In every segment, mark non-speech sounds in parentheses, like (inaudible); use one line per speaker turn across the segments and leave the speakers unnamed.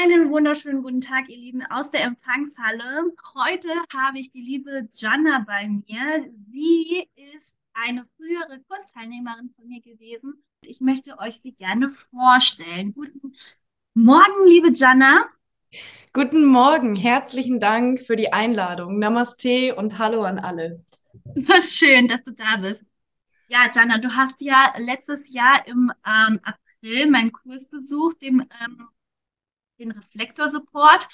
Einen wunderschönen guten Tag, ihr Lieben, aus der Empfangshalle. Heute habe ich die liebe Jana bei mir. Sie ist eine frühere Kursteilnehmerin von mir gewesen. Ich möchte euch sie gerne vorstellen. Guten Morgen, liebe Jana.
Guten Morgen, herzlichen Dank für die Einladung. Namaste und Hallo an alle. (laughs)
Schön, dass du da bist. Ja, Jana, du hast ja letztes Jahr im ähm, April meinen Kurs besucht, dem ähm, den Reflektor-Support.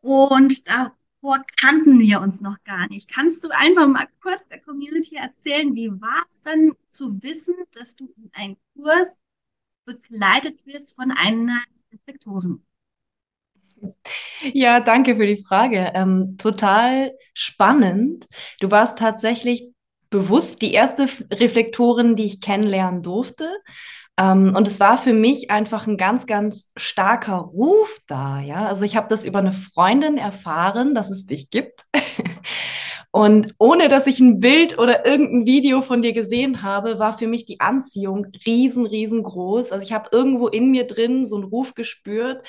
Und davor kannten wir uns noch gar nicht. Kannst du einfach mal kurz der Community erzählen, wie war es denn zu wissen, dass du in einen Kurs begleitet wirst von einer Reflektoren?
Ja, danke für die Frage. Ähm, total spannend. Du warst tatsächlich bewusst die erste Reflektorin, die ich kennenlernen durfte. Ähm, und es war für mich einfach ein ganz, ganz starker Ruf da. Ja, also ich habe das über eine Freundin erfahren, dass es dich gibt. (laughs) Und ohne dass ich ein Bild oder irgendein Video von dir gesehen habe, war für mich die Anziehung riesen, riesengroß. Also ich habe irgendwo in mir drin so einen Ruf gespürt,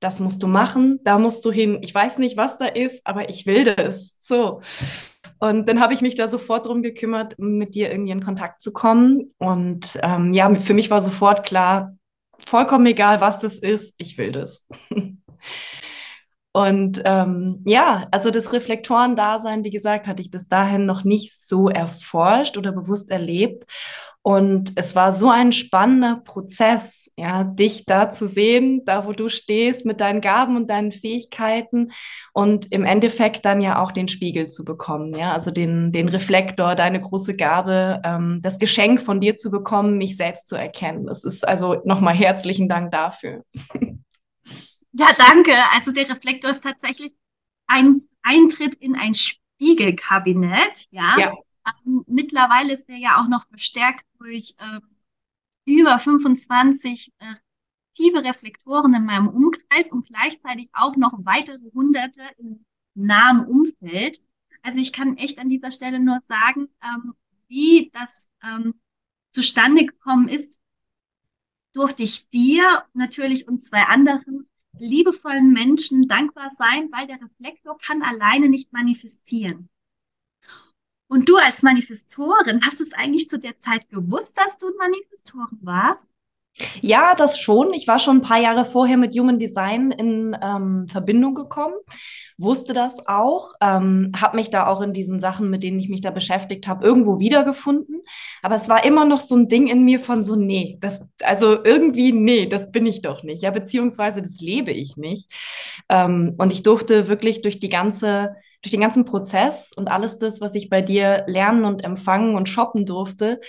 das musst du machen, da musst du hin. Ich weiß nicht, was da ist, aber ich will das. So. Und dann habe ich mich da sofort drum gekümmert, mit dir irgendwie in Kontakt zu kommen. Und ähm, ja, für mich war sofort klar, vollkommen egal, was das ist, ich will das. (laughs) Und ähm, ja, also das Reflektorendasein, wie gesagt, hatte ich bis dahin noch nicht so erforscht oder bewusst erlebt. Und es war so ein spannender Prozess, ja, dich da zu sehen, da wo du stehst mit deinen Gaben und deinen Fähigkeiten und im Endeffekt dann ja auch den Spiegel zu bekommen, ja, also den, den Reflektor, deine große Gabe, ähm, das Geschenk von dir zu bekommen, mich selbst zu erkennen. Das ist also nochmal herzlichen Dank dafür.
Ja, danke. Also der Reflektor ist tatsächlich ein Eintritt in ein Spiegelkabinett, ja. ja. Ähm, mittlerweile ist er ja auch noch verstärkt durch äh, über 25 äh, aktive Reflektoren in meinem Umkreis und gleichzeitig auch noch weitere hunderte im nahen Umfeld. Also ich kann echt an dieser Stelle nur sagen, ähm, wie das ähm, zustande gekommen ist, durfte ich dir natürlich und zwei anderen liebevollen Menschen dankbar sein, weil der Reflektor kann alleine nicht manifestieren. Und du als Manifestorin, hast du es eigentlich zu der Zeit gewusst, dass du Manifestorin warst?
Ja, das schon. Ich war schon ein paar Jahre vorher mit Human Design in ähm, Verbindung gekommen, wusste das auch, ähm, habe mich da auch in diesen Sachen, mit denen ich mich da beschäftigt habe, irgendwo wiedergefunden. Aber es war immer noch so ein Ding in mir von so, nee, das, also irgendwie, nee, das bin ich doch nicht. Ja, beziehungsweise das lebe ich nicht. Ähm, und ich durfte wirklich durch die ganze durch den ganzen Prozess und alles das, was ich bei dir lernen und empfangen und shoppen durfte,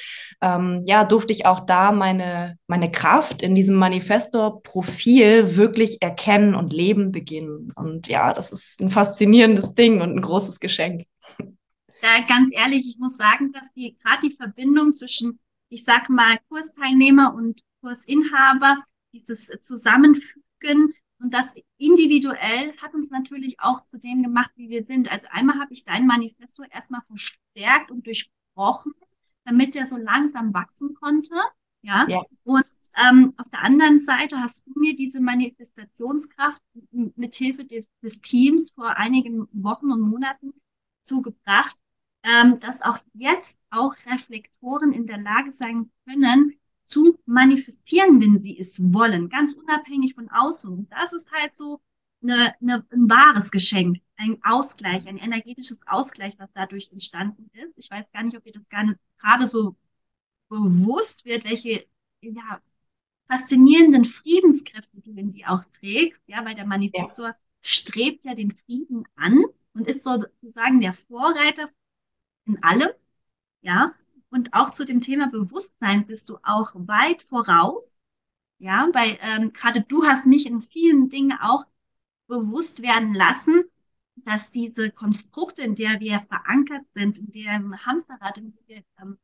ähm, ja, durfte ich auch da meine, meine Kraft in diesem Manifestor-Profil wirklich erkennen und leben beginnen. Und ja, das ist ein faszinierendes Ding und ein großes Geschenk.
Ja, ganz ehrlich, ich muss sagen, dass die gerade die Verbindung zwischen, ich sag mal, Kursteilnehmer und Kursinhaber, dieses Zusammenfügen, und das individuell hat uns natürlich auch zu dem gemacht, wie wir sind. Also einmal habe ich dein Manifesto erstmal verstärkt und durchbrochen, damit er so langsam wachsen konnte. Ja. ja. Und ähm, auf der anderen Seite hast du mir diese Manifestationskraft mit Hilfe des, des Teams vor einigen Wochen und Monaten zugebracht, ähm, dass auch jetzt auch Reflektoren in der Lage sein können, zu manifestieren, wenn sie es wollen, ganz unabhängig von außen. Und das ist halt so eine, eine, ein wahres Geschenk, ein Ausgleich, ein energetisches Ausgleich, was dadurch entstanden ist. Ich weiß gar nicht, ob ihr das gerade so bewusst wird, welche ja, faszinierenden Friedenskräfte du in die auch trägst, ja, weil der Manifestor ja. strebt ja den Frieden an und ist sozusagen der Vorreiter in allem, ja, und auch zu dem Thema Bewusstsein bist du auch weit voraus. Ja, weil ähm, gerade du hast mich in vielen Dingen auch bewusst werden lassen, dass diese Konstrukte, in der wir verankert sind, in dem Hamsterrad, in dem wir ähm,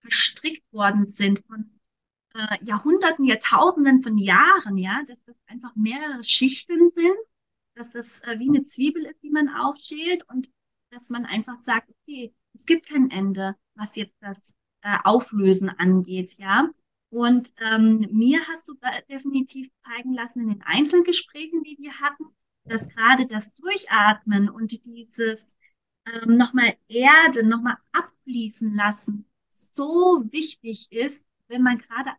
verstrickt worden sind von äh, Jahrhunderten, Jahrtausenden von Jahren, ja, dass das einfach mehrere Schichten sind, dass das äh, wie eine Zwiebel ist, die man aufschält und dass man einfach sagt, okay, es gibt kein Ende was jetzt das äh, Auflösen angeht, ja. Und ähm, mir hast du definitiv zeigen lassen in den Einzelgesprächen, die wir hatten, dass gerade das Durchatmen und dieses ähm, nochmal Erde, nochmal abfließen lassen so wichtig ist, wenn man gerade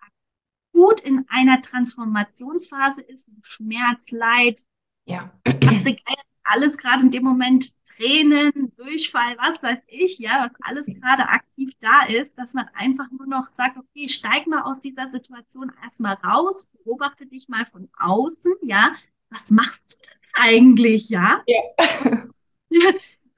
gut in einer Transformationsphase ist, wo Schmerz, Leid,
ja. (clears throat)
alles gerade in dem Moment Tränen, Durchfall, was weiß ich, ja, was alles gerade aktiv da ist, dass man einfach nur noch sagt, okay, steig mal aus dieser Situation erstmal raus, beobachte dich mal von außen, ja, was machst du denn eigentlich, ja? ja. (laughs)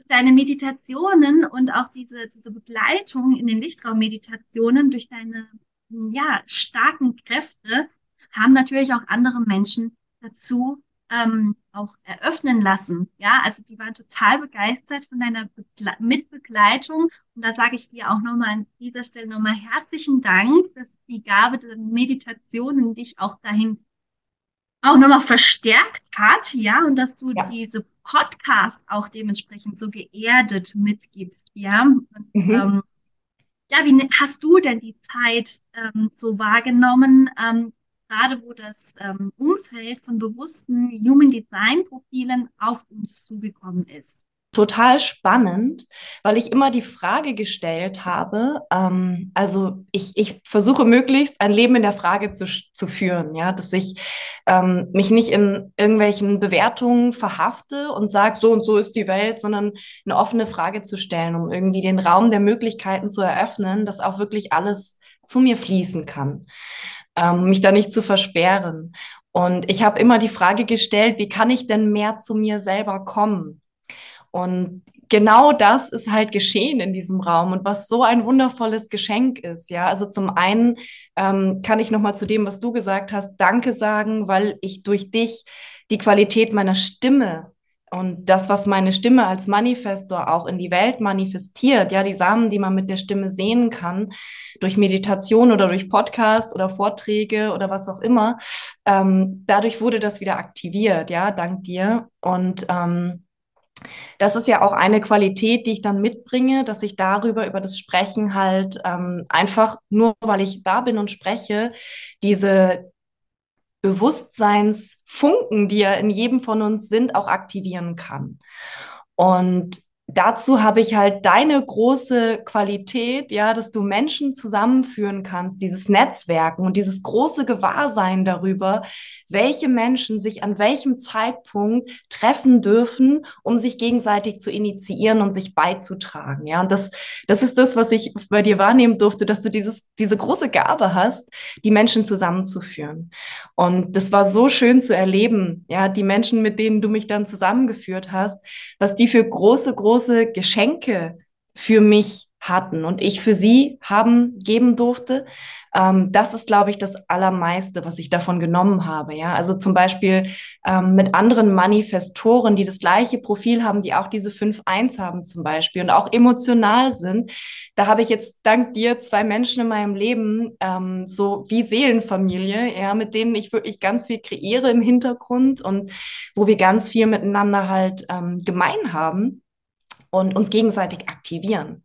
deine Meditationen und auch diese, diese Begleitung in den Lichtraummeditationen durch deine ja, starken Kräfte haben natürlich auch andere Menschen dazu ähm, auch eröffnen lassen. Ja, also die waren total begeistert von deiner Begle Mitbegleitung. Und da sage ich dir auch nochmal an dieser Stelle nochmal herzlichen Dank, dass die Gabe der Meditationen dich auch dahin auch nochmal verstärkt hat, ja, und dass du ja. diese Podcast auch dementsprechend so geerdet mitgibst, ja. Und, mhm. ähm, ja, wie hast du denn die Zeit ähm, so wahrgenommen, ähm, gerade wo das ähm, Umfeld von bewussten Human Design Profilen auf uns zugekommen ist?
total spannend, weil ich immer die Frage gestellt habe, ähm, also ich, ich versuche möglichst ein Leben in der Frage zu, zu führen, ja, dass ich ähm, mich nicht in irgendwelchen Bewertungen verhafte und sage, so und so ist die Welt, sondern eine offene Frage zu stellen, um irgendwie den Raum der Möglichkeiten zu eröffnen, dass auch wirklich alles zu mir fließen kann, ähm, mich da nicht zu versperren. Und ich habe immer die Frage gestellt, wie kann ich denn mehr zu mir selber kommen? Und genau das ist halt geschehen in diesem Raum und was so ein wundervolles Geschenk ist. Ja, also zum einen ähm, kann ich nochmal zu dem, was du gesagt hast, Danke sagen, weil ich durch dich die Qualität meiner Stimme und das, was meine Stimme als Manifestor auch in die Welt manifestiert, ja, die Samen, die man mit der Stimme sehen kann, durch Meditation oder durch Podcast oder Vorträge oder was auch immer, ähm, dadurch wurde das wieder aktiviert, ja, dank dir. Und ähm, das ist ja auch eine Qualität, die ich dann mitbringe, dass ich darüber, über das Sprechen halt ähm, einfach nur, weil ich da bin und spreche, diese Bewusstseinsfunken, die ja in jedem von uns sind, auch aktivieren kann. Und dazu habe ich halt deine große Qualität, ja, dass du Menschen zusammenführen kannst, dieses Netzwerken und dieses große Gewahrsein darüber, welche Menschen sich an welchem Zeitpunkt treffen dürfen, um sich gegenseitig zu initiieren und sich beizutragen, ja. Und das, das ist das, was ich bei dir wahrnehmen durfte, dass du dieses, diese große Gabe hast, die Menschen zusammenzuführen. Und das war so schön zu erleben, ja, die Menschen, mit denen du mich dann zusammengeführt hast, was die für große, große große Geschenke für mich hatten und ich für sie haben geben durfte. Ähm, das ist, glaube ich, das Allermeiste, was ich davon genommen habe. Ja, also zum Beispiel ähm, mit anderen Manifestoren, die das gleiche Profil haben, die auch diese 5-1 haben zum Beispiel und auch emotional sind. Da habe ich jetzt dank dir zwei Menschen in meinem Leben, ähm, so wie Seelenfamilie, ja, mit denen ich wirklich ganz viel kreiere im Hintergrund und wo wir ganz viel miteinander halt ähm, gemein haben und uns gegenseitig aktivieren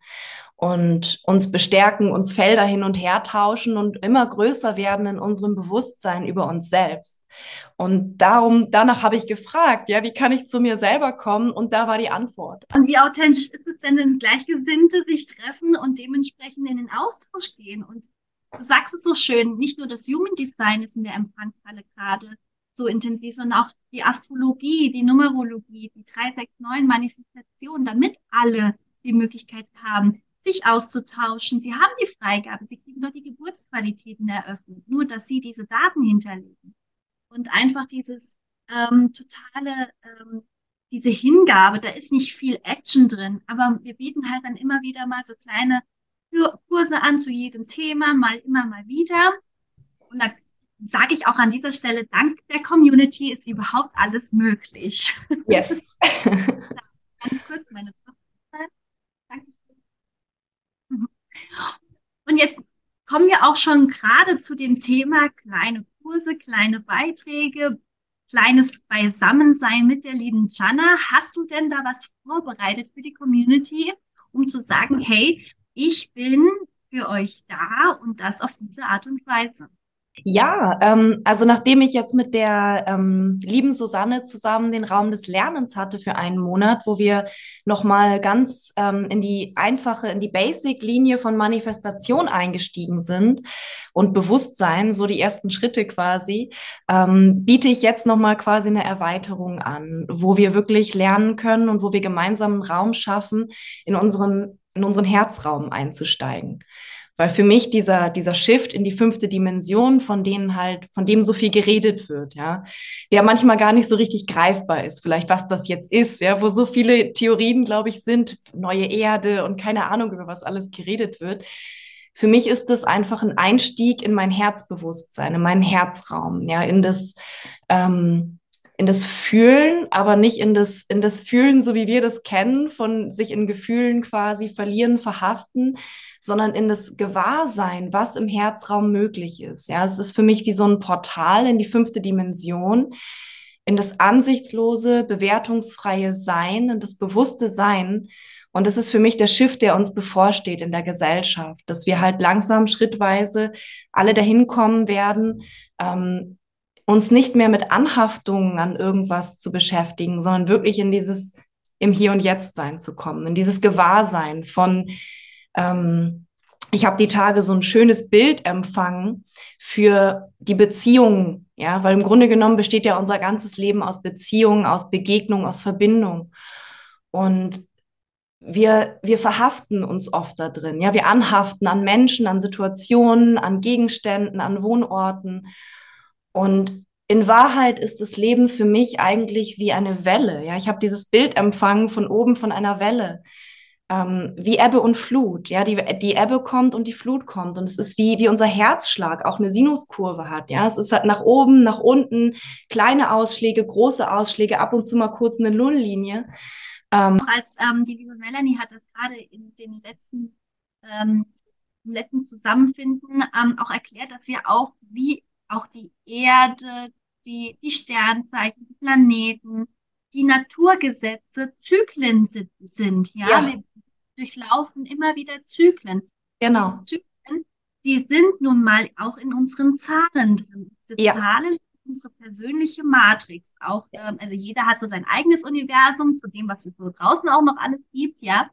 und uns bestärken, uns Felder hin und her tauschen und immer größer werden in unserem Bewusstsein über uns selbst. Und darum, danach habe ich gefragt, ja, wie kann ich zu mir selber kommen? Und da war die Antwort.
Und wie authentisch ist es denn, wenn Gleichgesinnte sich treffen und dementsprechend in den Austausch gehen? Und du sagst es so schön, nicht nur das Human Design ist in der Empfangshalle gerade so intensiv, sondern auch die Astrologie, die Numerologie, die 369 Manifestation, damit alle die Möglichkeit haben, sich auszutauschen. Sie haben die Freigabe, sie kriegen dort die Geburtsqualitäten eröffnet, nur dass sie diese Daten hinterlegen. Und einfach dieses ähm, totale, ähm, diese Hingabe, da ist nicht viel Action drin, aber wir bieten halt dann immer wieder mal so kleine Kurse an zu jedem Thema, mal immer mal wieder. Und da sage ich auch an dieser Stelle, dank der Community ist überhaupt alles möglich.
Yes. (laughs)
Ganz kurz meine Danke. Und jetzt kommen wir auch schon gerade zu dem Thema kleine Kurse, kleine Beiträge, kleines Beisammensein mit der lieben Jana. Hast du denn da was vorbereitet für die Community, um zu sagen, hey, ich bin für euch da und das auf diese Art und Weise.
Ja, ähm, also nachdem ich jetzt mit der ähm, lieben Susanne zusammen den Raum des Lernens hatte für einen Monat, wo wir nochmal ganz ähm, in die einfache, in die Basic-Linie von Manifestation eingestiegen sind und Bewusstsein, so die ersten Schritte quasi, ähm, biete ich jetzt nochmal quasi eine Erweiterung an, wo wir wirklich lernen können und wo wir gemeinsam einen Raum schaffen, in unseren, in unseren Herzraum einzusteigen. Weil für mich dieser, dieser Shift in die fünfte Dimension, von denen halt, von dem so viel geredet wird, ja, der manchmal gar nicht so richtig greifbar ist, vielleicht was das jetzt ist, ja, wo so viele Theorien, glaube ich, sind, neue Erde und keine Ahnung, über was alles geredet wird. Für mich ist das einfach ein Einstieg in mein Herzbewusstsein, in meinen Herzraum, ja, in das, ähm, in das Fühlen, aber nicht in das, in das Fühlen, so wie wir das kennen, von sich in Gefühlen quasi verlieren, verhaften, sondern in das Gewahrsein, was im Herzraum möglich ist. Ja, es ist für mich wie so ein Portal in die fünfte Dimension, in das ansichtslose, bewertungsfreie Sein, in das bewusste Sein. Und das ist für mich der Shift, der uns bevorsteht in der Gesellschaft, dass wir halt langsam, schrittweise alle dahin kommen werden, ähm, uns nicht mehr mit Anhaftungen an irgendwas zu beschäftigen, sondern wirklich in dieses im Hier und Jetzt sein zu kommen, in dieses Gewahrsein von ähm, ich habe die Tage so ein schönes Bild empfangen für die Beziehungen, ja, weil im Grunde genommen besteht ja unser ganzes Leben aus Beziehungen, aus Begegnung, aus Verbindung. Und wir, wir verhaften uns oft da drin, ja, wir anhaften an Menschen, an Situationen, an Gegenständen, an Wohnorten. Und in Wahrheit ist das Leben für mich eigentlich wie eine Welle, ja. Ich habe dieses Bild empfangen von oben von einer Welle ähm, wie Ebbe und Flut. Ja, die, die Ebbe kommt und die Flut kommt. Und es ist wie, wie unser Herzschlag auch eine Sinuskurve hat. Ja, es ist halt nach oben, nach unten, kleine Ausschläge, große Ausschläge, ab und zu mal kurz eine Nulllinie.
Ähm, auch als ähm, die liebe Melanie hat das gerade in den letzten, ähm, im letzten Zusammenfinden ähm, auch erklärt, dass wir auch wie auch die Erde, die, die Sternzeichen, die Planeten, die Naturgesetze Zyklen sind. Ja, ja. wir durchlaufen immer wieder Zyklen.
Genau.
Die Zyklen, die sind nun mal auch in unseren Zahlen drin. Diese
ja.
Zahlen unsere persönliche Matrix. Auch, ähm, also jeder hat so sein eigenes Universum, zu dem, was es so draußen auch noch alles gibt, ja.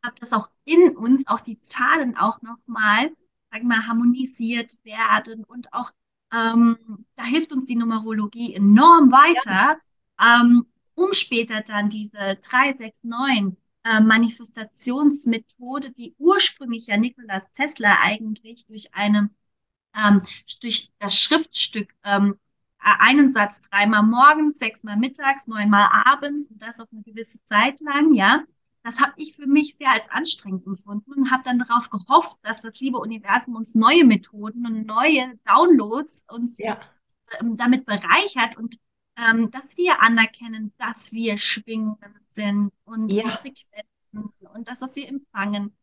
Aber dass auch in uns auch die Zahlen auch nochmal, sagen wir mal, harmonisiert werden und auch ähm, da hilft uns die Numerologie enorm weiter, ja. ähm, um später dann diese 369 äh, Manifestationsmethode, die ursprünglich ja Nikolaus Tesla eigentlich durch eine ähm, durch das Schriftstück ähm, einen Satz dreimal morgens, sechsmal mittags, neunmal abends und das auf eine gewisse Zeit lang, ja. Das habe ich für mich sehr als anstrengend empfunden und habe dann darauf gehofft, dass das liebe Universum uns neue Methoden und neue Downloads uns ja. ähm, damit bereichert und ähm, dass wir anerkennen, dass wir Schwingungen sind und ja. Frequenzen und das, was wir empfangen.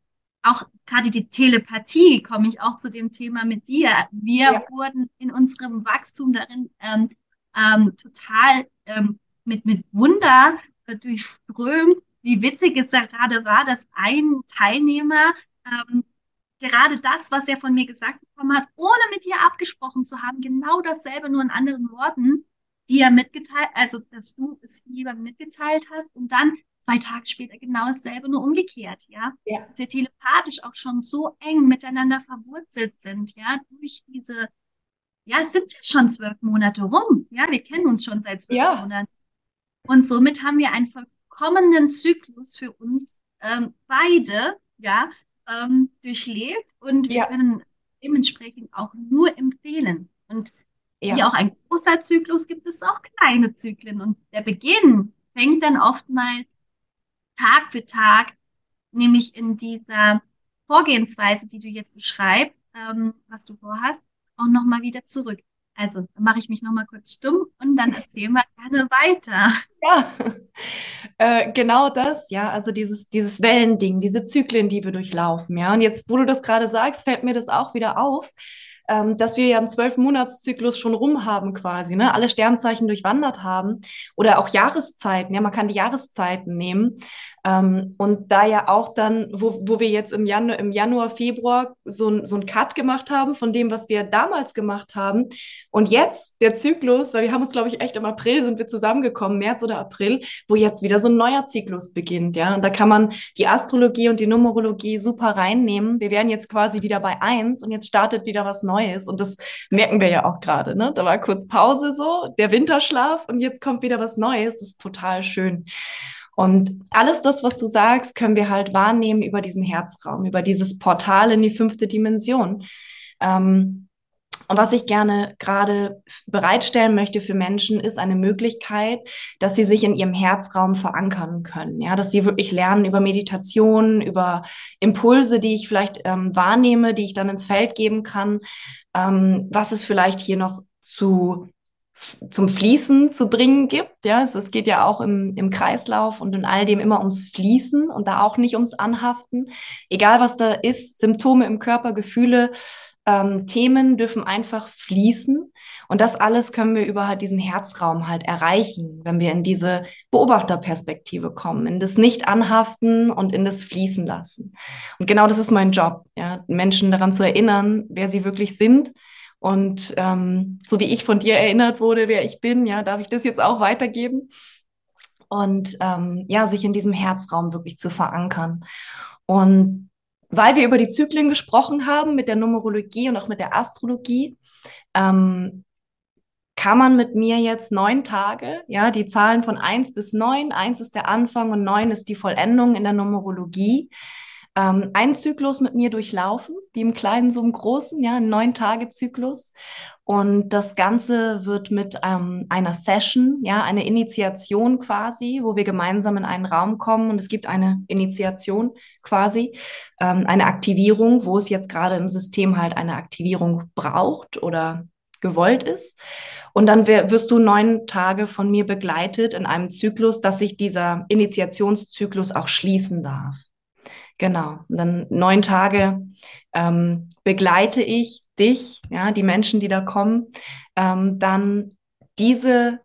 Auch gerade die Telepathie, komme ich auch zu dem Thema mit dir. Wir ja. wurden in unserem Wachstum darin ähm, ähm, total ähm, mit, mit Wunder äh, durchströmt. Wie witzig es ja gerade war, dass ein Teilnehmer ähm, gerade das, was er von mir gesagt bekommen hat, ohne mit dir abgesprochen zu haben, genau dasselbe, nur in anderen Worten, die er mitgeteilt, also dass du es jemandem mitgeteilt hast und dann zwei Tage später genau dasselbe, nur umgekehrt, ja. ja. Dass wir telepathisch auch schon so eng miteinander verwurzelt sind, ja, durch diese, ja, es sind schon zwölf Monate rum, ja, wir kennen uns schon seit zwölf ja. Monaten. Und somit haben wir einen vollkommenen Zyklus für uns ähm, beide, ja, ähm, durchlebt und wir ja. können dementsprechend auch nur empfehlen. Und ja. Wie auch ein großer Zyklus gibt es auch kleine Zyklen. Und der Beginn fängt dann oftmals Tag für Tag, nämlich in dieser Vorgehensweise, die du jetzt beschreibst, ähm, was du vorhast, auch nochmal wieder zurück. Also, dann mache ich mich nochmal kurz stumm und dann erzählen wir gerne weiter. (laughs)
Ja, äh, genau das, ja, also dieses, dieses Wellending, diese Zyklen, die wir durchlaufen, ja. Und jetzt, wo du das gerade sagst, fällt mir das auch wieder auf, ähm, dass wir ja einen Zwölf-Monats-Zyklus schon rum haben quasi, ne? alle Sternzeichen durchwandert haben oder auch Jahreszeiten, ja, man kann die Jahreszeiten nehmen. Ähm, und da ja auch dann, wo, wo wir jetzt im Januar, im Januar, Februar so, so ein Cut gemacht haben von dem, was wir damals gemacht haben. Und jetzt der Zyklus, weil wir haben uns, glaube ich, echt im April sind wir zusammengekommen, März oder April, wo jetzt wieder so ein neuer Zyklus beginnt, ja. Und da kann man die Astrologie und die Numerologie super reinnehmen. Wir wären jetzt quasi wieder bei eins und jetzt startet wieder was Neues. Und das merken wir ja auch gerade, ne? Da war kurz Pause so, der Winterschlaf und jetzt kommt wieder was Neues. Das ist total schön. Und alles das, was du sagst, können wir halt wahrnehmen über diesen Herzraum, über dieses Portal in die fünfte Dimension. Ähm, und was ich gerne gerade bereitstellen möchte für Menschen, ist eine Möglichkeit, dass sie sich in ihrem Herzraum verankern können. Ja, dass sie wirklich lernen über Meditation, über Impulse, die ich vielleicht ähm, wahrnehme, die ich dann ins Feld geben kann. Ähm, was es vielleicht hier noch zu zum Fließen zu bringen gibt. Ja, es, es geht ja auch im, im Kreislauf und in all dem immer ums Fließen und da auch nicht ums Anhaften. Egal was da ist, Symptome im Körper, Gefühle, ähm, Themen dürfen einfach fließen. Und das alles können wir über halt diesen Herzraum halt erreichen, wenn wir in diese Beobachterperspektive kommen, in das Nicht-Anhaften und in das Fließen lassen. Und genau das ist mein Job, ja, Menschen daran zu erinnern, wer sie wirklich sind und ähm, so wie ich von dir erinnert wurde, wer ich bin, ja, darf ich das jetzt auch weitergeben. Und ähm, ja, sich in diesem Herzraum wirklich zu verankern. Und weil wir über die Zyklen gesprochen haben, mit der Numerologie und auch mit der Astrologie, ähm, kann man mit mir jetzt neun Tage, ja, die Zahlen von eins bis neun, eins ist der Anfang und neun ist die Vollendung in der Numerologie, ähm, einen Zyklus mit mir durchlaufen, wie im Kleinen, so im Großen, ja, einen Neun-Tage-Zyklus. Und das Ganze wird mit ähm, einer Session, ja, eine Initiation quasi, wo wir gemeinsam in einen Raum kommen und es gibt eine Initiation quasi, ähm, eine Aktivierung, wo es jetzt gerade im System halt eine Aktivierung braucht oder gewollt ist. Und dann wirst du neun Tage von mir begleitet in einem Zyklus, dass sich dieser Initiationszyklus auch schließen darf. Genau. Und dann neun Tage ähm, begleite ich dich, ja, die Menschen, die da kommen, ähm, dann diese,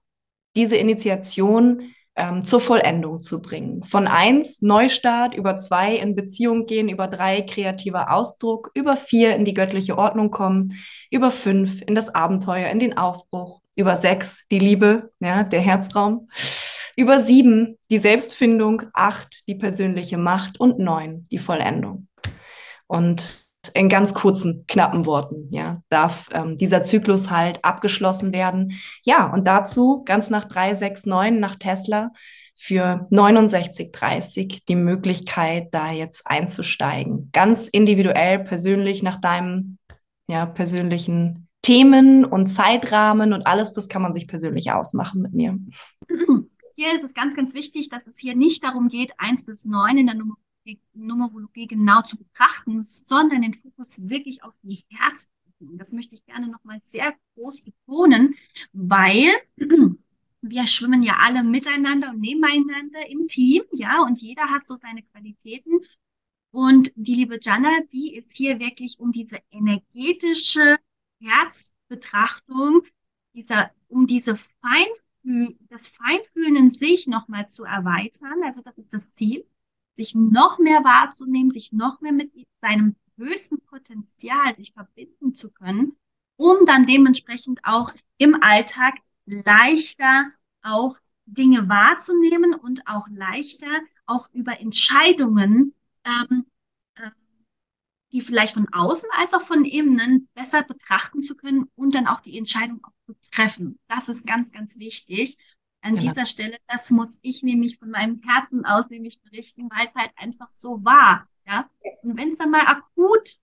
diese Initiation ähm, zur Vollendung zu bringen. Von eins Neustart, über zwei in Beziehung gehen, über drei kreativer Ausdruck, über vier in die göttliche Ordnung kommen, über fünf in das Abenteuer, in den Aufbruch, über sechs die Liebe, ja, der Herzraum über sieben die Selbstfindung, acht die persönliche Macht und neun die Vollendung. Und in ganz kurzen, knappen Worten, ja, darf ähm, dieser Zyklus halt abgeschlossen werden. Ja, und dazu ganz nach 369 nach Tesla für 69,30 die Möglichkeit, da jetzt einzusteigen. Ganz individuell, persönlich nach deinem ja, persönlichen Themen und Zeitrahmen und alles, das kann man sich persönlich ausmachen mit mir. (laughs)
hier ist es ganz, ganz wichtig, dass es hier nicht darum geht, eins bis neun in der Numerologie, Numerologie genau zu betrachten, sondern den Fokus wirklich auf die Herzöffnung. Das möchte ich gerne nochmal sehr groß betonen, weil (clears throat) wir schwimmen ja alle miteinander und nebeneinander im Team, ja, und jeder hat so seine Qualitäten. Und die liebe Jana, die ist hier wirklich um diese energetische Herzbetrachtung, dieser, um diese fein das Feinfühlen in sich nochmal zu erweitern. Also das ist das Ziel, sich noch mehr wahrzunehmen, sich noch mehr mit seinem höchsten Potenzial sich verbinden zu können, um dann dementsprechend auch im Alltag leichter auch Dinge wahrzunehmen und auch leichter auch über Entscheidungen ähm, die vielleicht von außen als auch von innen besser betrachten zu können und dann auch die Entscheidung auch zu treffen. Das ist ganz, ganz wichtig. An genau. dieser Stelle, das muss ich nämlich von meinem Herzen aus nämlich berichten, weil es halt einfach so war. Ja. Und wenn es dann mal akut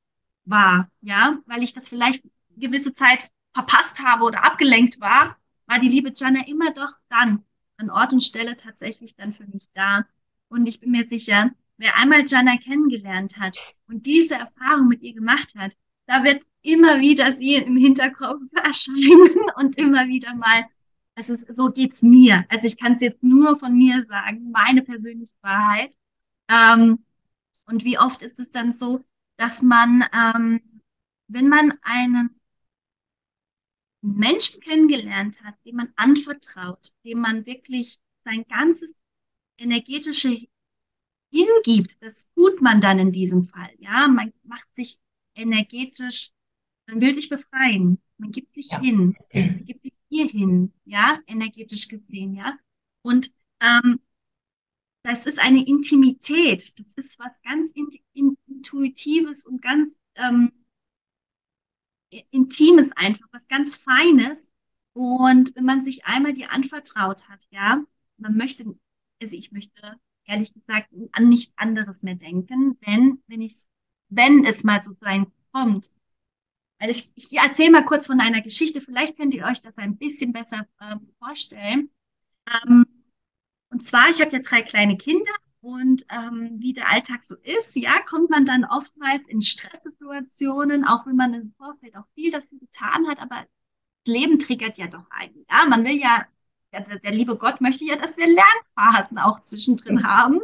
war, ja, weil ich das vielleicht gewisse Zeit verpasst habe oder abgelenkt war, war die liebe Jana immer doch dann an Ort und Stelle tatsächlich dann für mich da. Und ich bin mir sicher, wer einmal Jana kennengelernt hat und diese Erfahrung mit ihr gemacht hat, da wird immer wieder sie im Hinterkopf (laughs) erscheinen und immer wieder mal, also so geht's mir. Also ich kann es jetzt nur von mir sagen, meine persönliche Wahrheit. Ähm, und wie oft ist es dann so, dass man, ähm, wenn man einen Menschen kennengelernt hat, dem man anvertraut, dem man wirklich sein ganzes energetische hingibt, das tut man dann in diesem Fall. Ja, man macht sich energetisch, man will sich befreien, man gibt sich ja. hin, man gibt sich hier hin, ja, energetisch gesehen, ja. Und ähm, das ist eine Intimität, das ist was ganz in, in, Intuitives und ganz ähm, Intimes einfach, was ganz Feines. Und wenn man sich einmal die anvertraut hat, ja, man möchte, also ich möchte ehrlich gesagt an nichts anderes mehr denken, wenn, wenn ich, wenn es mal so sein kommt. Weil ich, ich erzähle mal kurz von einer Geschichte, vielleicht könnt ihr euch das ein bisschen besser ähm, vorstellen. Ähm, und zwar, ich habe ja drei kleine Kinder und ähm, wie der Alltag so ist, ja, kommt man dann oftmals in Stresssituationen, auch wenn man im Vorfeld auch viel dafür getan hat, aber das Leben triggert ja doch einen. Ja, man will ja der, der liebe Gott möchte ja, dass wir Lernphasen auch zwischendrin haben.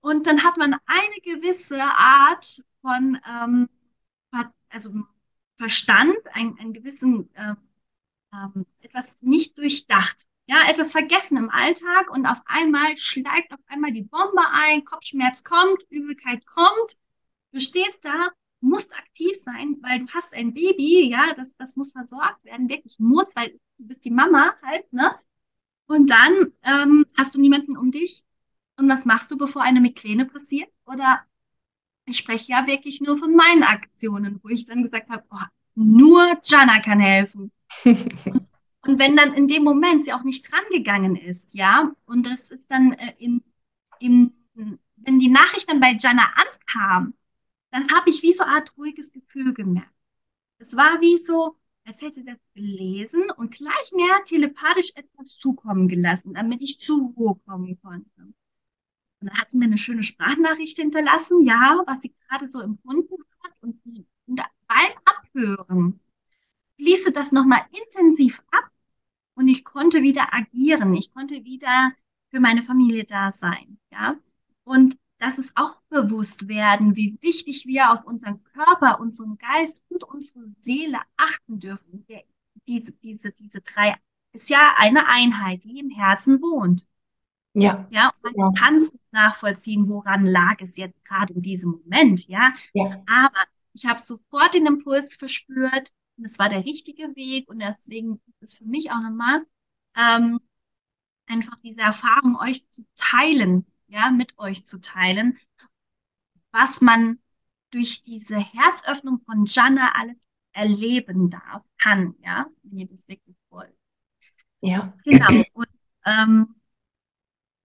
Und dann hat man eine gewisse Art von ähm, also Verstand, ein, einen gewissen äh, ähm, etwas nicht durchdacht. Ja, etwas vergessen im Alltag und auf einmal schlägt auf einmal die Bombe ein, Kopfschmerz kommt, Übelkeit kommt. Du stehst da musst aktiv sein, weil du hast ein Baby, ja, das, das muss versorgt werden, wirklich muss, weil du bist die Mama halt, ne? Und dann ähm, hast du niemanden um dich. Und was machst du, bevor eine Migräne passiert? Oder ich spreche ja wirklich nur von meinen Aktionen, wo ich dann gesagt habe, oh, nur Jana kann helfen. (laughs) und wenn dann in dem Moment sie auch nicht drangegangen ist, ja, und das ist dann äh, in, in, wenn die Nachricht dann bei Jana ankam, dann habe ich wie so eine Art ruhiges Gefühl gemerkt. Es war wie so, als hätte sie das gelesen und gleich mehr telepathisch etwas zukommen gelassen, damit ich zur Ruhe kommen konnte. Und dann hat sie mir eine schöne Sprachnachricht hinterlassen, ja, was sie gerade so empfunden hat. Und, und beim Abhören fließte das nochmal intensiv ab und ich konnte wieder agieren. Ich konnte wieder für meine Familie da sein, ja. Und dass es auch bewusst werden, wie wichtig wir auf unseren Körper, unseren Geist und unsere Seele achten dürfen. Diese, diese, diese drei ist ja eine Einheit, die im Herzen wohnt. Ja. Ja, man ja. kann es nachvollziehen, woran lag es jetzt gerade in diesem Moment, ja. ja. Aber ich habe sofort den Impuls verspürt und es war der richtige Weg und deswegen ist es für mich auch nochmal ähm, einfach diese Erfahrung euch zu teilen, ja, mit euch zu teilen, was man durch diese Herzöffnung von Jana alles erleben darf, kann, ja, wenn ihr das wirklich wollt. Ja. Genau. Und ähm,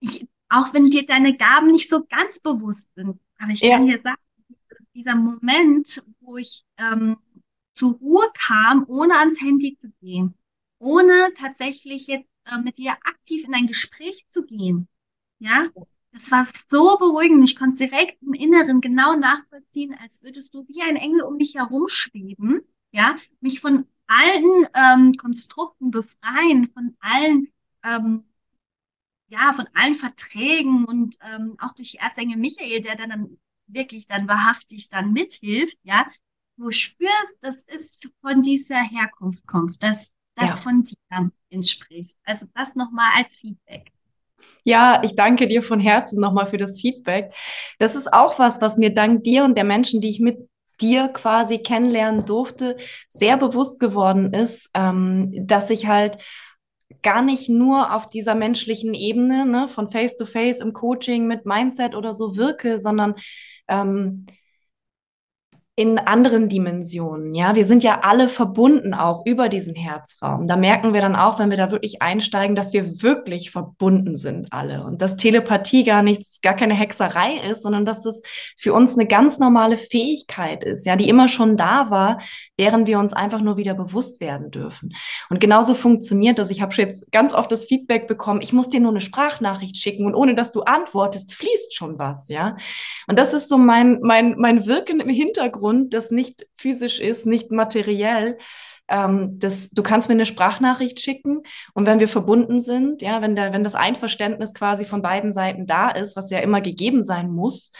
ich, auch wenn dir deine Gaben nicht so ganz bewusst sind, aber ich ja. kann dir sagen, dieser Moment, wo ich ähm, zur Ruhe kam, ohne ans Handy zu gehen, ohne tatsächlich jetzt äh, mit dir aktiv in ein Gespräch zu gehen, ja, es war so beruhigend. Ich konnte es direkt im Inneren genau nachvollziehen, als würdest du wie ein Engel um mich herumschweben, ja, mich von allen ähm, Konstrukten befreien, von allen, ähm, ja, von allen Verträgen und ähm, auch durch Erzengel Michael, der dann wirklich dann wahrhaftig dann mithilft, ja, du spürst, das ist von dieser Herkunft kommt, dass das ja. von dir entspricht. Also das nochmal als Feedback.
Ja, ich danke dir von Herzen nochmal für das Feedback. Das ist auch was, was mir dank dir und der Menschen, die ich mit dir quasi kennenlernen durfte, sehr bewusst geworden ist, ähm, dass ich halt gar nicht nur auf dieser menschlichen Ebene, ne, von Face to Face im Coaching mit Mindset oder so wirke, sondern ähm, in anderen Dimensionen. Ja, wir sind ja alle verbunden auch über diesen Herzraum. Da merken wir dann auch, wenn wir da wirklich einsteigen, dass wir wirklich verbunden sind alle und dass Telepathie gar nichts, gar keine Hexerei ist, sondern dass es für uns eine ganz normale Fähigkeit ist, ja, die immer schon da war, deren wir uns einfach nur wieder bewusst werden dürfen. Und genauso funktioniert das. Ich habe jetzt ganz oft das Feedback bekommen, ich muss dir nur eine Sprachnachricht schicken und ohne dass du antwortest, fließt schon was, ja. Und das ist so mein mein mein Wirken im Hintergrund Hintergrund, das nicht physisch ist, nicht materiell. Ähm, das, du kannst mir eine Sprachnachricht schicken und wenn wir verbunden sind, ja, wenn, der, wenn das Einverständnis quasi von beiden Seiten da ist, was ja immer gegeben sein muss,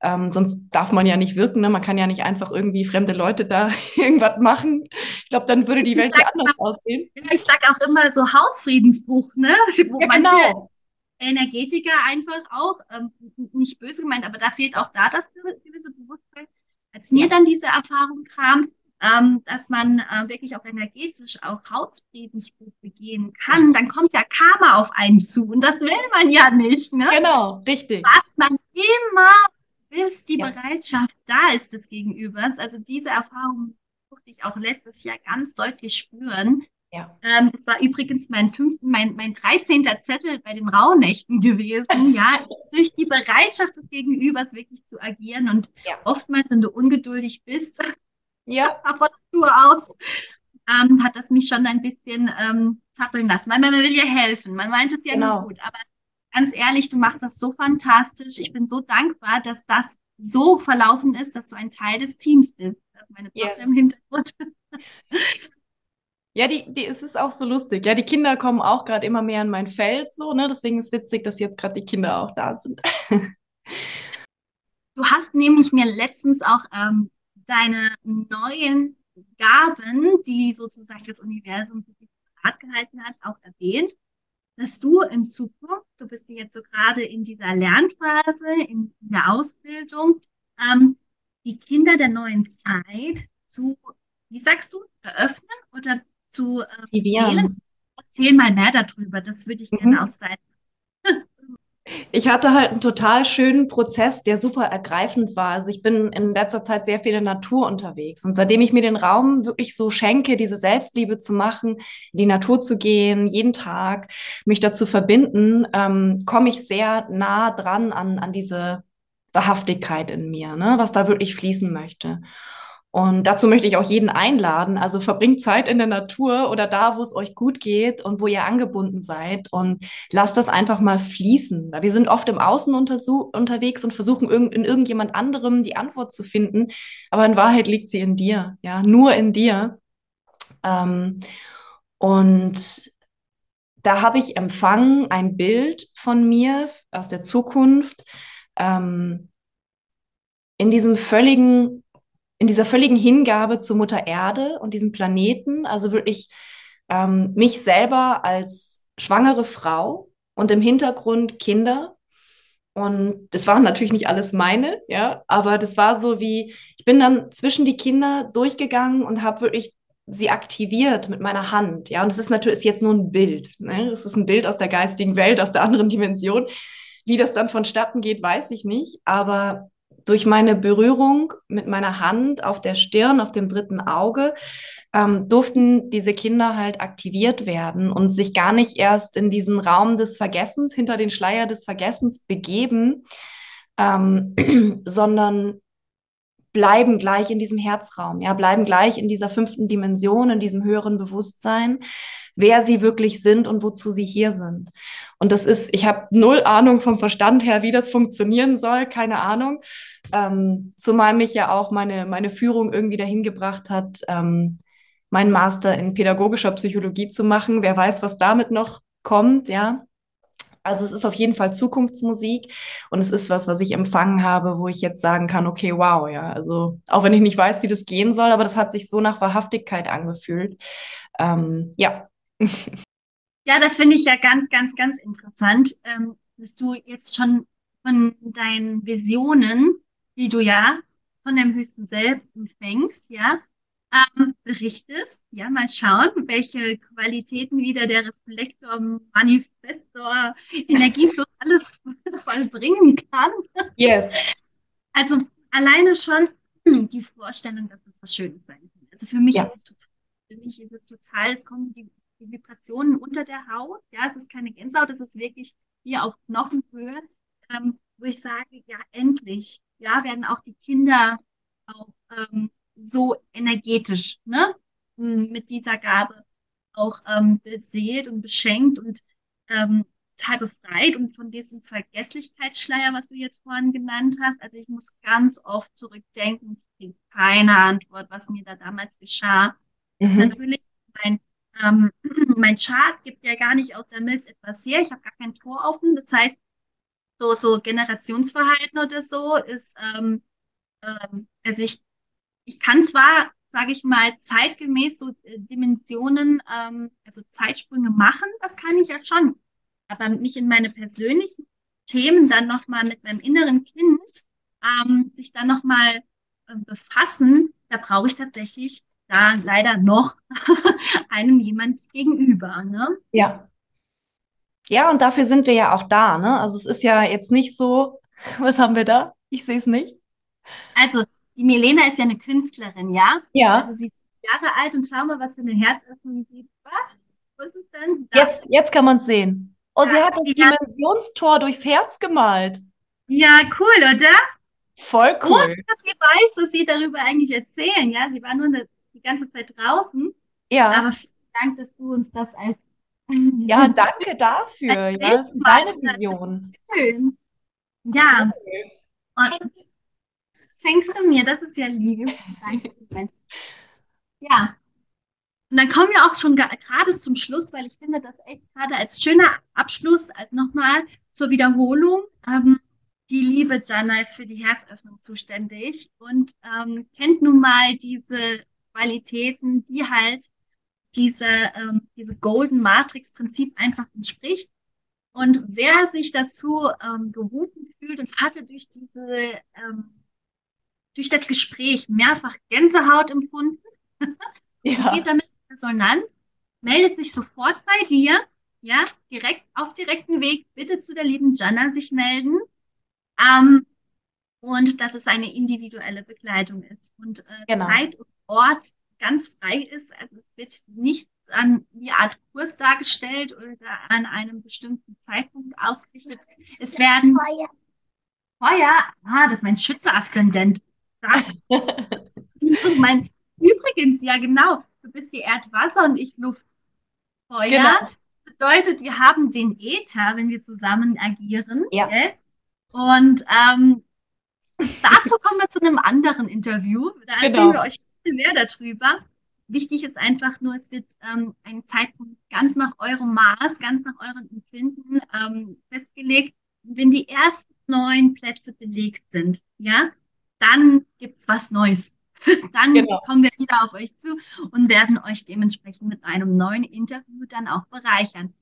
ähm, sonst darf man ja nicht wirken, ne? man kann ja nicht einfach irgendwie fremde Leute da (laughs) irgendwas machen. Ich glaube, dann würde die Welt ja anders
auch,
aussehen.
Ich sage auch immer so Hausfriedensbuch, ne? (laughs) Wo
ja, manche, genau
Energetiker einfach auch, ähm, nicht böse gemeint, aber da fehlt auch da das gewisse Bewusstsein. Als mir dann diese Erfahrung kam, ähm, dass man äh, wirklich auch energetisch auch Hausfriedensbruch begehen kann, dann kommt ja Karma auf einen zu und das will man ja nicht. Ne?
Genau, richtig.
Wartet man immer, bis die ja. Bereitschaft da ist des Gegenübers. Also diese Erfahrung durfte ich auch letztes Jahr ganz deutlich spüren. Ja. Ähm, das war übrigens mein fünften, mein, mein 13. Zettel bei den Rauhnächten gewesen, (laughs) ja, durch die Bereitschaft des Gegenübers wirklich zu agieren und ja. oftmals, wenn du ungeduldig bist, ja. von Natur aus, ähm, hat das mich schon ein bisschen ähm, zappeln lassen, weil man will ja helfen, man meint es ja genau. nur gut, aber ganz ehrlich, du machst das so fantastisch, ich bin so dankbar, dass das so verlaufen ist, dass du ein Teil des Teams bist. Meine Tochter yes. im Hintergrund. (laughs) (laughs)
Ja, die, die, es ist auch so lustig. Ja, die Kinder kommen auch gerade immer mehr in mein Feld, so, ne? Deswegen ist es witzig, dass jetzt gerade die Kinder auch da sind. (laughs)
du hast nämlich mir letztens auch ähm, deine neuen Gaben, die sozusagen das Universum dich gehalten hat, auch erwähnt, dass du in Zukunft, du bist jetzt so gerade in dieser Lernphase, in, in der Ausbildung, ähm, die Kinder der neuen Zeit zu, wie sagst du, eröffnen oder zu äh, wählen. Erzähl mal mehr darüber, das würde ich mhm. gerne aus deinem.
Ich hatte halt einen total schönen Prozess, der super ergreifend war. Also ich bin in letzter Zeit sehr viel in der Natur unterwegs. Und seitdem ich mir den Raum wirklich so schenke, diese Selbstliebe zu machen, in die Natur zu gehen, jeden Tag, mich dazu verbinden, ähm, komme ich sehr nah dran an, an diese Wahrhaftigkeit in mir, ne, was da wirklich fließen möchte. Und dazu möchte ich auch jeden einladen. Also verbringt Zeit in der Natur oder da, wo es euch gut geht und wo ihr angebunden seid und lasst das einfach mal fließen. Wir sind oft im Außen unterwegs und versuchen in irgendjemand anderem die Antwort zu finden. Aber in Wahrheit liegt sie in dir, ja, nur in dir. Ähm, und da habe ich empfangen ein Bild von mir aus der Zukunft ähm, in diesem völligen in dieser völligen Hingabe zur Mutter Erde und diesem Planeten, also wirklich ähm, mich selber als schwangere Frau und im Hintergrund Kinder. Und das waren natürlich nicht alles meine, ja, aber das war so wie, ich bin dann zwischen die Kinder durchgegangen und habe wirklich sie aktiviert mit meiner Hand, ja. Und es ist natürlich ist jetzt nur ein Bild, ne? Es ist ein Bild aus der geistigen Welt, aus der anderen Dimension. Wie das dann vonstatten geht, weiß ich nicht, aber durch meine Berührung mit meiner Hand auf der Stirn, auf dem dritten Auge, ähm, durften diese Kinder halt aktiviert werden und sich gar nicht erst in diesen Raum des Vergessens, hinter den Schleier des Vergessens begeben, ähm, (clears throat) sondern bleiben gleich in diesem Herzraum, ja, bleiben gleich in dieser fünften Dimension, in diesem höheren Bewusstsein, wer sie wirklich sind und wozu sie hier sind. Und das ist, ich habe null Ahnung vom Verstand her, wie das funktionieren soll, keine Ahnung. Ähm, zumal mich ja auch meine, meine Führung irgendwie dahin gebracht hat, ähm, meinen Master in pädagogischer Psychologie zu machen. Wer weiß, was damit noch kommt, ja. Also es ist auf jeden Fall Zukunftsmusik und es ist was, was ich empfangen habe, wo ich jetzt sagen kann, okay, wow, ja. Also auch wenn ich nicht weiß, wie das gehen soll, aber das hat sich so nach Wahrhaftigkeit angefühlt. Ähm, ja. (laughs)
Ja, das finde ich ja ganz, ganz, ganz interessant, ähm, dass du jetzt schon von deinen Visionen, die du ja von deinem höchsten Selbst empfängst, ja, ähm, berichtest. Ja, mal schauen, welche Qualitäten wieder der Reflektor, Manifestor, (laughs) Energiefluss alles (laughs) vollbringen kann.
Yes.
Also alleine schon die Vorstellung, dass es was Schönes sein kann. Also für mich, ja. ist, es total, für mich ist es total, es kommen die, die Vibrationen unter der Haut. Ja, es ist keine Gänsehaut, es ist wirklich hier auf Knochenhöhe, ähm, wo ich sage, ja, endlich, ja, werden auch die Kinder auch ähm, so energetisch, ne, mit dieser Gabe auch ähm, beseelt und beschenkt und ähm, total befreit und von diesem Vergesslichkeitsschleier, was du jetzt vorhin genannt hast. Also ich muss ganz oft zurückdenken, ich kriege keine Antwort, was mir da damals geschah. Das ist mhm. natürlich mein, ähm, (clears throat) mein Chart gibt ja gar nicht aus der Milz etwas her. Ich habe gar kein Tor offen. Das heißt, so, so Generationsverhalten oder so ist, ähm, ähm, also ich ich kann zwar, sage ich mal, zeitgemäß so äh, Dimensionen, ähm, also Zeitsprünge machen, das kann ich ja schon. Aber mich in meine persönlichen Themen dann nochmal mit meinem inneren Kind, ähm, sich dann nochmal äh, befassen, da brauche ich tatsächlich da leider noch (laughs) einem jemand gegenüber. Ne?
Ja. Ja, und dafür sind wir ja auch da, ne? Also es ist ja jetzt nicht so, (laughs) was haben wir da? Ich sehe es nicht.
Also, die Milena ist ja eine Künstlerin, ja?
Ja.
Also sie ist Jahre alt und schau mal, was für eine Herzöffnung sie hat. Was ist denn?
Da. Jetzt, jetzt kann man es sehen. Oh, ja, sie hat das Dimensionstor durchs Herz gemalt.
Ja, cool, oder?
Voll cool.
Und dass sie weiß, dass sie darüber eigentlich erzählen, ja? Sie war nur eine, ganze Zeit draußen.
Ja.
Aber vielen Dank, dass du uns das als
ja, danke dafür. ja, für deine Vision.
Schön. Ja. Und schenkst du mir, das ist ja lieb. Danke. Ja. Und dann kommen wir auch schon gerade zum Schluss, weil ich finde das echt gerade als schöner Abschluss, als nochmal zur Wiederholung. Ähm, die liebe Jana ist für die Herzöffnung zuständig und ähm, kennt nun mal diese Qualitäten, die halt diese, ähm, diese Golden Matrix Prinzip einfach entspricht. Und wer sich dazu ähm, gerufen fühlt und hatte durch diese, ähm, durch das Gespräch mehrfach Gänsehaut empfunden, (laughs) ja. geht damit in Resonanz, meldet sich sofort bei dir, ja, direkt auf direkten Weg, bitte zu der lieben Jana sich melden. Ähm, und dass es eine individuelle Begleitung ist und äh, genau. Zeit und Ort ganz frei ist. Also es wird nichts an wie Art Kurs dargestellt oder an einem bestimmten Zeitpunkt ausgerichtet. Es werden Feuer. Feuer. Ah, das ist mein Schütze-Aszendent. (laughs) mein, übrigens, ja genau, du bist die Erdwasser und ich Luft. Feuer genau. bedeutet, wir haben den Äther, wenn wir zusammen agieren.
Ja.
Gell? Und ähm, dazu kommen wir zu einem anderen Interview. Da erzählen genau. wir euch mehr darüber. Wichtig ist einfach nur, es wird ähm, ein Zeitpunkt ganz nach eurem Maß, ganz nach eurem Empfinden ähm, festgelegt. Wenn die ersten neun Plätze belegt sind, ja, dann gibt es was Neues. (laughs) dann genau. kommen wir wieder auf euch zu und werden euch dementsprechend mit einem neuen Interview dann auch bereichern.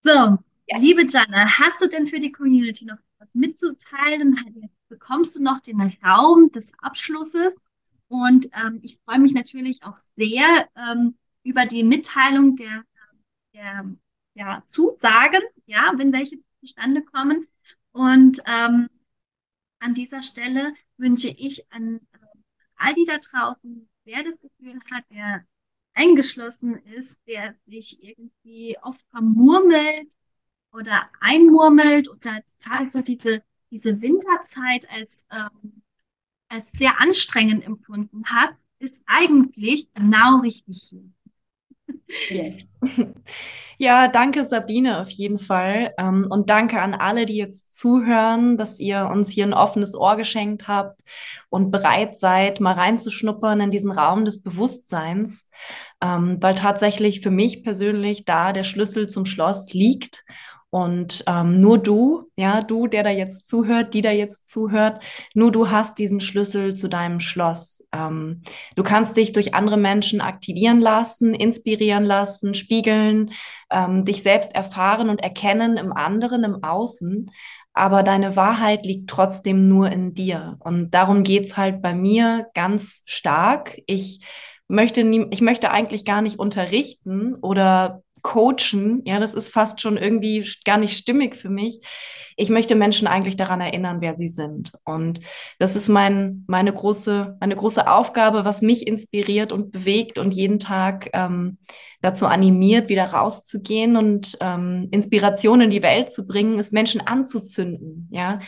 So, yes. liebe Jana, hast du denn für die Community noch was mitzuteilen? Jetzt bekommst du noch den Raum des Abschlusses und ähm, ich freue mich natürlich auch sehr ähm, über die Mitteilung der, der ja, Zusagen, ja, wenn welche zustande kommen. Und ähm, an dieser Stelle wünsche ich an äh, all die da draußen, wer das Gefühl hat, der eingeschlossen ist, der sich irgendwie oft vermurmelt oder einmurmelt oder gerade so diese, diese Winterzeit als ähm, als sehr anstrengend empfunden hat, ist eigentlich genau richtig hier.
Yes. (laughs) Ja, danke Sabine auf jeden Fall. Ähm, und danke an alle, die jetzt zuhören, dass ihr uns hier ein offenes Ohr geschenkt habt und bereit seid, mal reinzuschnuppern in diesen Raum des Bewusstseins, ähm, weil tatsächlich für mich persönlich da der Schlüssel zum Schloss liegt und ähm, nur du, ja, du, der da jetzt zuhört, die da jetzt zuhört, nur du hast diesen Schlüssel zu deinem Schloss. Ähm, du kannst dich durch andere Menschen aktivieren lassen, inspirieren lassen, spiegeln, ähm, dich selbst erfahren und erkennen im anderen, im Außen. Aber deine Wahrheit liegt trotzdem nur in dir. Und darum geht's halt bei mir ganz stark. Ich möchte, nie, ich möchte eigentlich gar nicht unterrichten oder coachen. Ja, das ist fast schon irgendwie gar nicht stimmig für mich. Ich möchte Menschen eigentlich daran erinnern, wer sie sind. Und das ist mein, meine große, meine große Aufgabe, was mich inspiriert und bewegt und jeden Tag ähm, dazu animiert, wieder rauszugehen und ähm, Inspiration in die Welt zu bringen, ist Menschen anzuzünden. Ja,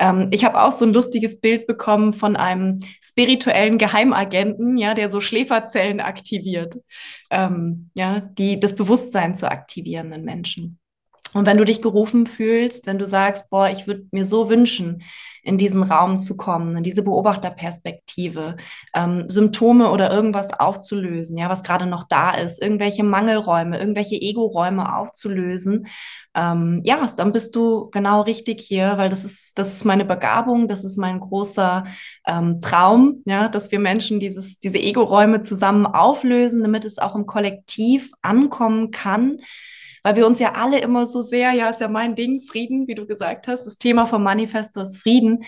ähm, ich habe auch so ein lustiges Bild bekommen von einem spirituellen Geheimagenten, ja, der so Schläferzellen aktiviert, ähm, ja, die das Bewusstsein zu aktivieren in Menschen. Und wenn du dich gerufen fühlst, wenn du sagst, boah, ich würde mir so wünschen, in diesen Raum zu kommen, in diese Beobachterperspektive, ähm, Symptome oder irgendwas aufzulösen, ja, was gerade noch da ist, irgendwelche Mangelräume, irgendwelche Ego-Räume aufzulösen, ähm, ja, dann bist du genau richtig hier, weil das ist, das ist meine Begabung, das ist mein großer ähm, Traum, ja, dass wir Menschen dieses, diese Ego-Räume zusammen auflösen, damit es auch im Kollektiv ankommen kann weil wir uns ja alle immer so sehr, ja, ist ja mein Ding, Frieden, wie du gesagt hast, das Thema vom Manifesto ist Frieden.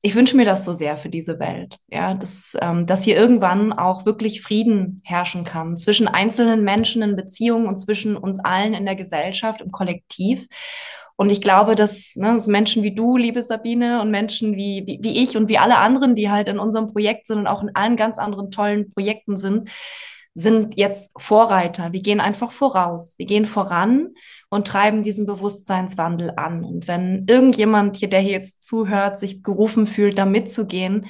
Ich wünsche mir das so sehr für diese Welt, ja, dass, ähm, dass hier irgendwann auch wirklich Frieden herrschen kann zwischen einzelnen Menschen in Beziehungen und zwischen uns allen in der Gesellschaft, im Kollektiv. Und ich glaube, dass ne, Menschen wie du, liebe Sabine, und Menschen wie, wie, wie ich und wie alle anderen, die halt in unserem Projekt sind und auch in allen ganz anderen tollen Projekten sind, sind jetzt Vorreiter. Wir gehen einfach voraus. Wir gehen voran und treiben diesen Bewusstseinswandel an. Und wenn irgendjemand hier, der hier jetzt zuhört, sich gerufen fühlt, da mitzugehen,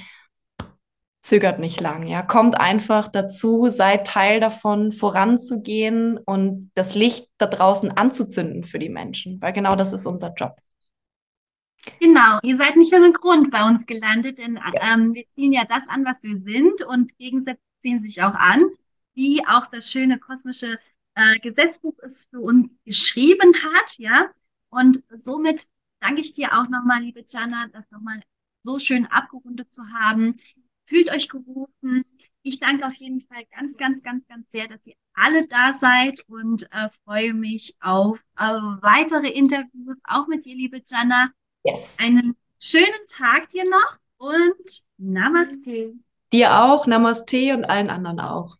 zögert nicht lang. Ja, kommt einfach dazu, seid Teil davon, voranzugehen und das Licht da draußen anzuzünden für die Menschen, weil genau das ist unser Job.
Genau, ihr seid nicht ohne Grund bei uns gelandet, denn ja. ähm, wir ziehen ja das an, was wir sind und Gegensätze ziehen sich auch an wie auch das schöne kosmische äh, Gesetzbuch es für uns geschrieben hat, ja. Und somit danke ich dir auch nochmal, liebe Jana, das nochmal so schön abgerundet zu haben. Fühlt euch gerufen. Ich danke auf jeden Fall ganz, ganz, ganz, ganz sehr, dass ihr alle da seid und äh, freue mich auf äh, weitere Interviews, auch mit dir, liebe Jana. Yes. Einen schönen Tag dir noch und Namaste.
Dir auch, Namaste und allen anderen auch.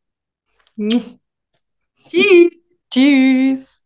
Tschüss.
Tschüss.